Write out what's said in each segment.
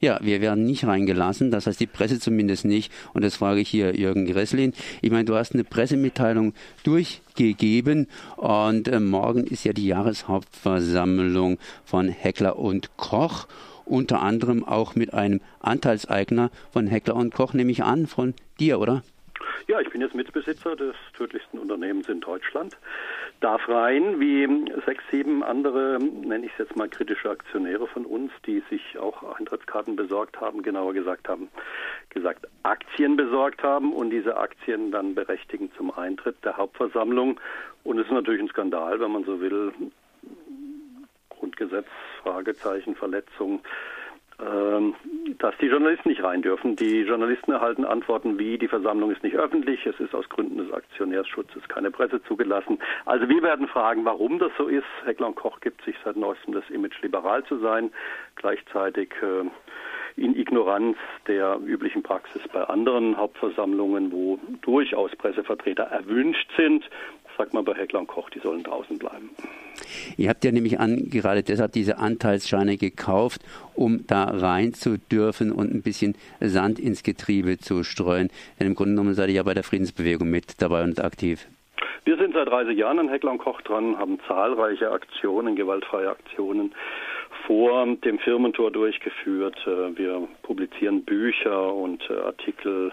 Ja, wir werden nicht reingelassen, das heißt die Presse zumindest nicht. Und das frage ich hier Jürgen Gresslin. Ich meine, du hast eine Pressemitteilung durchgegeben und äh, morgen ist ja die Jahreshauptversammlung von Heckler und Koch unter anderem auch mit einem Anteilseigner von Heckler und Koch, nehme ich an, von dir, oder? Ja, ich bin jetzt Mitbesitzer des tödlichsten Unternehmens in Deutschland. Darf rein, wie sechs, sieben andere, nenne ich es jetzt mal kritische Aktionäre von uns, die sich auch Eintrittskarten besorgt haben, genauer gesagt haben, gesagt Aktien besorgt haben und diese Aktien dann berechtigen zum Eintritt der Hauptversammlung. Und es ist natürlich ein Skandal, wenn man so will, Grundgesetz, Fragezeichen, Verletzung, dass die Journalisten nicht rein dürfen. Die Journalisten erhalten Antworten wie, die Versammlung ist nicht öffentlich, es ist aus Gründen des Aktionärsschutzes keine Presse zugelassen. Also wir werden fragen, warum das so ist. Heckler Koch gibt sich seit neuestem das Image, liberal zu sein, gleichzeitig äh, in Ignoranz der üblichen Praxis bei anderen Hauptversammlungen, wo durchaus Pressevertreter erwünscht sind, sagt man bei Heckler und Koch, die sollen draußen bleiben. Ihr habt ja nämlich an, gerade deshalb diese Anteilsscheine gekauft, um da rein zu dürfen und ein bisschen Sand ins Getriebe zu streuen. Denn im Grunde genommen seid ihr ja bei der Friedensbewegung mit dabei und aktiv. Wir sind seit 30 Jahren an Heckler und Koch dran, haben zahlreiche Aktionen, gewaltfreie Aktionen vor dem Firmentor durchgeführt. Äh, wir publizieren Bücher und äh, Artikel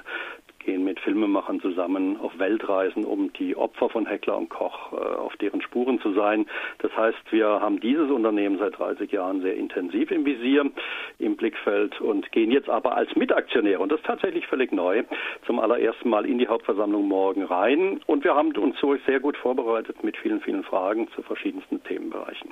gehen mit Filmemachern zusammen auf Weltreisen, um die Opfer von Heckler und Koch äh, auf deren Spuren zu sein. Das heißt, wir haben dieses Unternehmen seit 30 Jahren sehr intensiv im Visier, im Blickfeld und gehen jetzt aber als Mitaktionäre, und das ist tatsächlich völlig neu, zum allerersten Mal in die Hauptversammlung morgen rein. Und wir haben uns so sehr gut vorbereitet mit vielen, vielen Fragen zu verschiedensten Themenbereichen.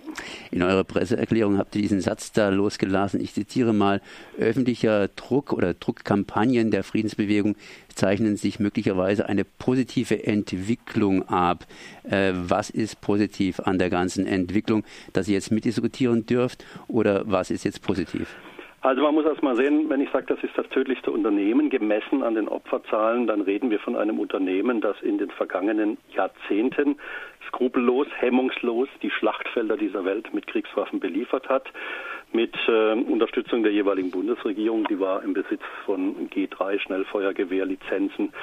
In eurer Presseerklärung habt ihr diesen Satz da losgelassen. Ich zitiere mal, öffentlicher Druck oder Druckkampagnen der Friedensbewegung zeichnen sich möglicherweise eine positive Entwicklung ab. Äh, was ist positiv an der ganzen Entwicklung, dass ihr jetzt mitdiskutieren dürft oder was ist jetzt positiv? Also man muss erst mal sehen, wenn ich sage, das ist das tödlichste Unternehmen, gemessen an den Opferzahlen, dann reden wir von einem Unternehmen, das in den vergangenen Jahrzehnten skrupellos, hemmungslos die Schlachtfelder dieser Welt mit Kriegswaffen beliefert hat mit äh, Unterstützung der jeweiligen Bundesregierung. Die war im Besitz von G3 Schnellfeuergewehrlizenzen.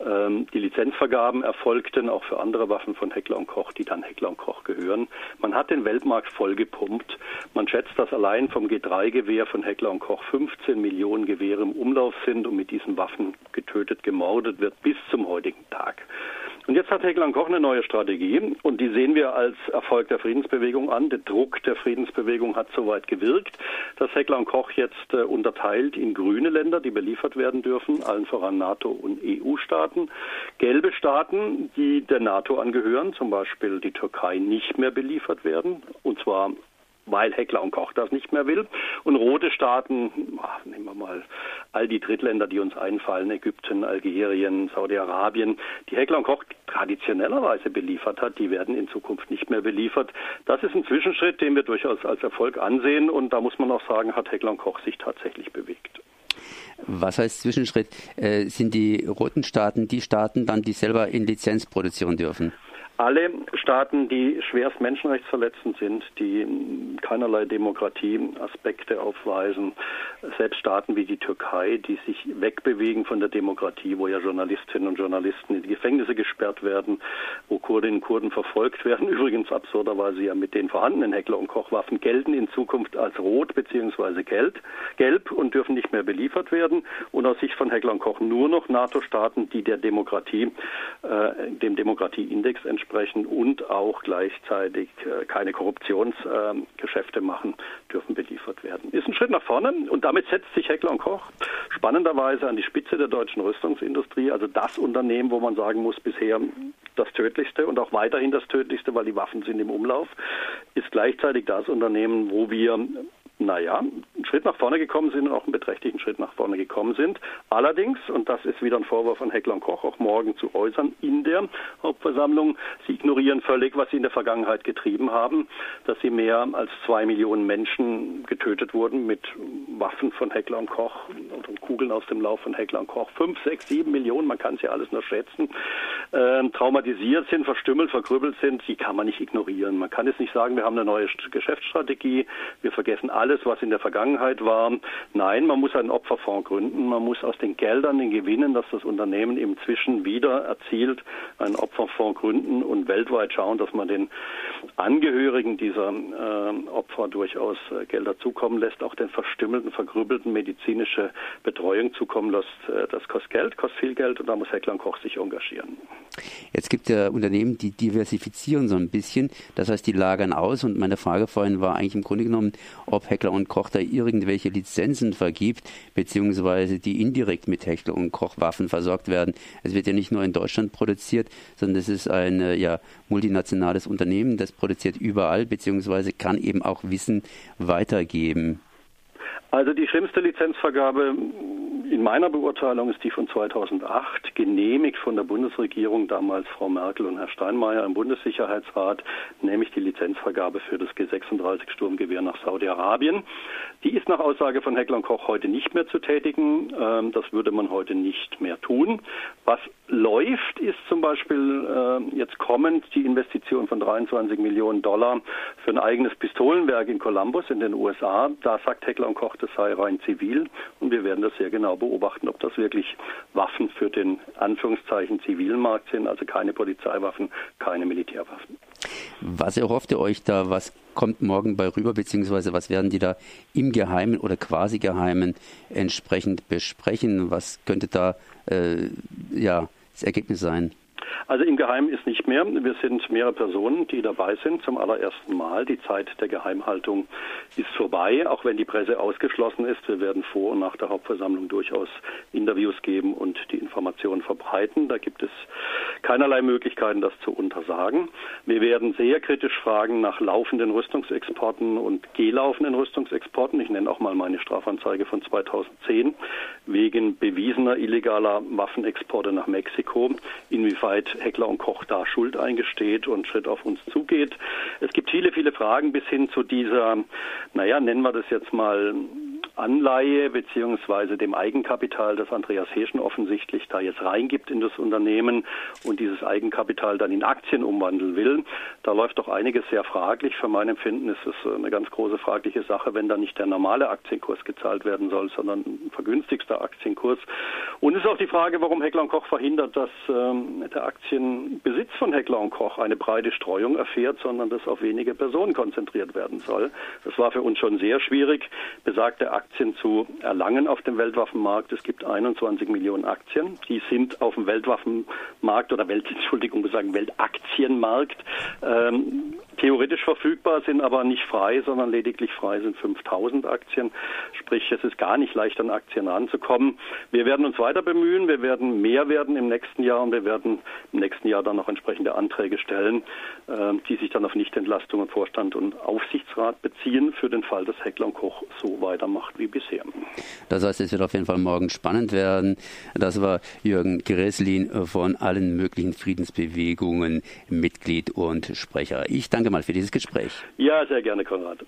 Ähm, die Lizenzvergaben erfolgten auch für andere Waffen von Heckler und Koch, die dann Heckler und Koch gehören. Man hat den Weltmarkt vollgepumpt. Man schätzt, dass allein vom G3-Gewehr von Heckler und Koch 15 Millionen Gewehre im Umlauf sind und mit diesen Waffen getötet, gemordet wird bis zum heutigen Tag. Und jetzt hat Heckler Koch eine neue Strategie und die sehen wir als Erfolg der Friedensbewegung an. Der Druck der Friedensbewegung hat soweit gewirkt, dass Heckler Koch jetzt äh, unterteilt in grüne Länder, die beliefert werden dürfen, allen voran NATO und EU-Staaten, gelbe Staaten, die der NATO angehören, zum Beispiel die Türkei, nicht mehr beliefert werden, und zwar weil Heckler und Koch das nicht mehr will. Und rote Staaten, ach, nehmen wir mal all die Drittländer, die uns einfallen, Ägypten, Algerien, Saudi-Arabien, die Heckler und Koch traditionellerweise beliefert hat, die werden in Zukunft nicht mehr beliefert. Das ist ein Zwischenschritt, den wir durchaus als Erfolg ansehen. Und da muss man auch sagen, hat Heckler und Koch sich tatsächlich bewegt. Was heißt Zwischenschritt? Äh, sind die roten Staaten die Staaten dann, die selber in Lizenz produzieren dürfen? Alle Staaten, die schwerst menschenrechtsverletzend sind, die keinerlei Demokratieaspekte aufweisen, selbst Staaten wie die Türkei, die sich wegbewegen von der Demokratie, wo ja Journalistinnen und Journalisten in die Gefängnisse gesperrt werden, wo Kurdinnen und Kurden verfolgt werden, übrigens absurderweise ja mit den vorhandenen Heckler- und Kochwaffen, gelten in Zukunft als rot bzw. gelb, und dürfen nicht mehr beliefert werden. Und aus Sicht von Heckler und Koch nur noch NATO-Staaten, die der Demokratie, äh, dem Demokratieindex entsprechen, sprechen und auch gleichzeitig äh, keine Korruptionsgeschäfte machen, dürfen beliefert werden. Ist ein Schritt nach vorne und damit setzt sich Heckler und Koch spannenderweise an die Spitze der deutschen Rüstungsindustrie, also das Unternehmen, wo man sagen muss, bisher das tödlichste und auch weiterhin das tödlichste, weil die Waffen sind im Umlauf, ist gleichzeitig das Unternehmen, wo wir naja, Schritt nach vorne gekommen sind und auch einen beträchtlichen Schritt nach vorne gekommen sind. Allerdings, und das ist wieder ein Vorwurf von Heckler und Koch auch morgen zu äußern in der Hauptversammlung, sie ignorieren völlig, was sie in der Vergangenheit getrieben haben, dass sie mehr als zwei Millionen Menschen getötet wurden mit Waffen von Heckler und Koch und Kugeln aus dem Lauf von Heckler und Koch. Fünf, sechs, sieben Millionen, man kann es ja alles nur schätzen, äh, traumatisiert sind, verstümmelt, verkrüppelt sind, die kann man nicht ignorieren. Man kann jetzt nicht sagen, wir haben eine neue Geschäftsstrategie, wir vergessen alle alles, was in der Vergangenheit Vergangenheit war, nein, man muss einen Opferfonds gründen, man muss aus den Geldern, den Gewinnen, dass das Unternehmen inzwischen wieder erzielt, einen Opferfonds gründen und weltweit schauen, dass man den Angehörigen dieser äh, Opfer durchaus äh, Gelder zukommen lässt, auch den verstümmelten, vergrübelten medizinische Betreuung zukommen lässt. Äh, das kostet Geld, kostet viel Geld und da muss Heckler Koch sich engagieren. Jetzt gibt es ja Unternehmen, die diversifizieren so ein bisschen, das heißt, die lagern aus und meine Frage vorhin war eigentlich im Grunde genommen, ob Heckler und Koch da irgendwelche Lizenzen vergibt, beziehungsweise die indirekt mit Heckler und Koch Waffen versorgt werden. Es wird ja nicht nur in Deutschland produziert, sondern es ist ein ja, multinationales Unternehmen, das produziert überall, beziehungsweise kann eben auch Wissen weitergeben. Also die schlimmste Lizenzvergabe in meiner Beurteilung ist die von 2008, genehmigt von der Bundesregierung, damals Frau Merkel und Herr Steinmeier im Bundessicherheitsrat, nämlich die Lizenzvergabe für das G36 Sturmgewehr nach Saudi-Arabien. Die ist nach Aussage von Heckler Koch heute nicht mehr zu tätigen. Ähm, das würde man heute nicht mehr tun. Was läuft, ist zum Beispiel äh, jetzt kommend die Investition von 23 Millionen Dollar für ein eigenes Pistolenwerk in Columbus in den USA. Da sagt Heckler Koch, das sei rein zivil und wir werden das sehr genau beobachten, ob das wirklich Waffen für den Anführungszeichen zivilen sind, also keine Polizeiwaffen, keine Militärwaffen. Was erhofft ihr euch da? Was kommt morgen bei rüber, beziehungsweise was werden die da im Geheimen oder quasi Geheimen entsprechend besprechen? Was könnte da äh, ja, das Ergebnis sein? Also im Geheimen ist nicht mehr. Wir sind mehrere Personen, die dabei sind zum allerersten Mal. Die Zeit der Geheimhaltung ist vorbei, auch wenn die Presse ausgeschlossen ist. Wir werden vor und nach der Hauptversammlung durchaus Interviews geben und die Informationen verbreiten. Da gibt es keinerlei Möglichkeiten, das zu untersagen. Wir werden sehr kritisch fragen nach laufenden Rüstungsexporten und gelaufenden Rüstungsexporten. Ich nenne auch mal meine Strafanzeige von 2010 wegen bewiesener illegaler Waffenexporte nach Mexiko. Inwieweit Heckler und Koch da Schuld eingesteht und Schritt auf uns zugeht. Es gibt viele, viele Fragen bis hin zu dieser, naja, nennen wir das jetzt mal Anleihe beziehungsweise dem Eigenkapital, das Andreas Heschen offensichtlich da jetzt reingibt in das Unternehmen und dieses Eigenkapital dann in Aktien umwandeln will. Da läuft doch einiges sehr fraglich. Für mein Empfinden ist es eine ganz große fragliche Sache, wenn da nicht der normale Aktienkurs gezahlt werden soll, sondern ein vergünstigster Aktienkurs. Und es ist auch die Frage, warum Heckler und Koch verhindert, dass ähm, der Aktienbesitz von Heckler und Koch eine breite Streuung erfährt, sondern dass auf wenige Personen konzentriert werden soll. Das war für uns schon sehr schwierig, besagte Aktien Aktien zu erlangen auf dem Weltwaffenmarkt. Es gibt 21 Millionen Aktien. Die sind auf dem Weltwaffenmarkt oder Welt, Entschuldigung, gesagt Weltaktienmarkt ähm, theoretisch verfügbar, sind aber nicht frei, sondern lediglich frei sind 5000 Aktien. Sprich, es ist gar nicht leicht, an Aktien ranzukommen. Wir werden uns weiter bemühen. Wir werden mehr werden im nächsten Jahr und wir werden im nächsten Jahr dann noch entsprechende Anträge stellen, äh, die sich dann auf Nichtentlastung und Vorstand und Aufsichtsrat beziehen für den Fall, dass Heckler und Koch so weitermacht wie bisher. Das heißt, es wird auf jeden Fall morgen spannend werden. Das war Jürgen Gresslin von allen möglichen Friedensbewegungen, Mitglied und Sprecher. Ich danke mal für dieses Gespräch. Ja, sehr gerne, Konrad.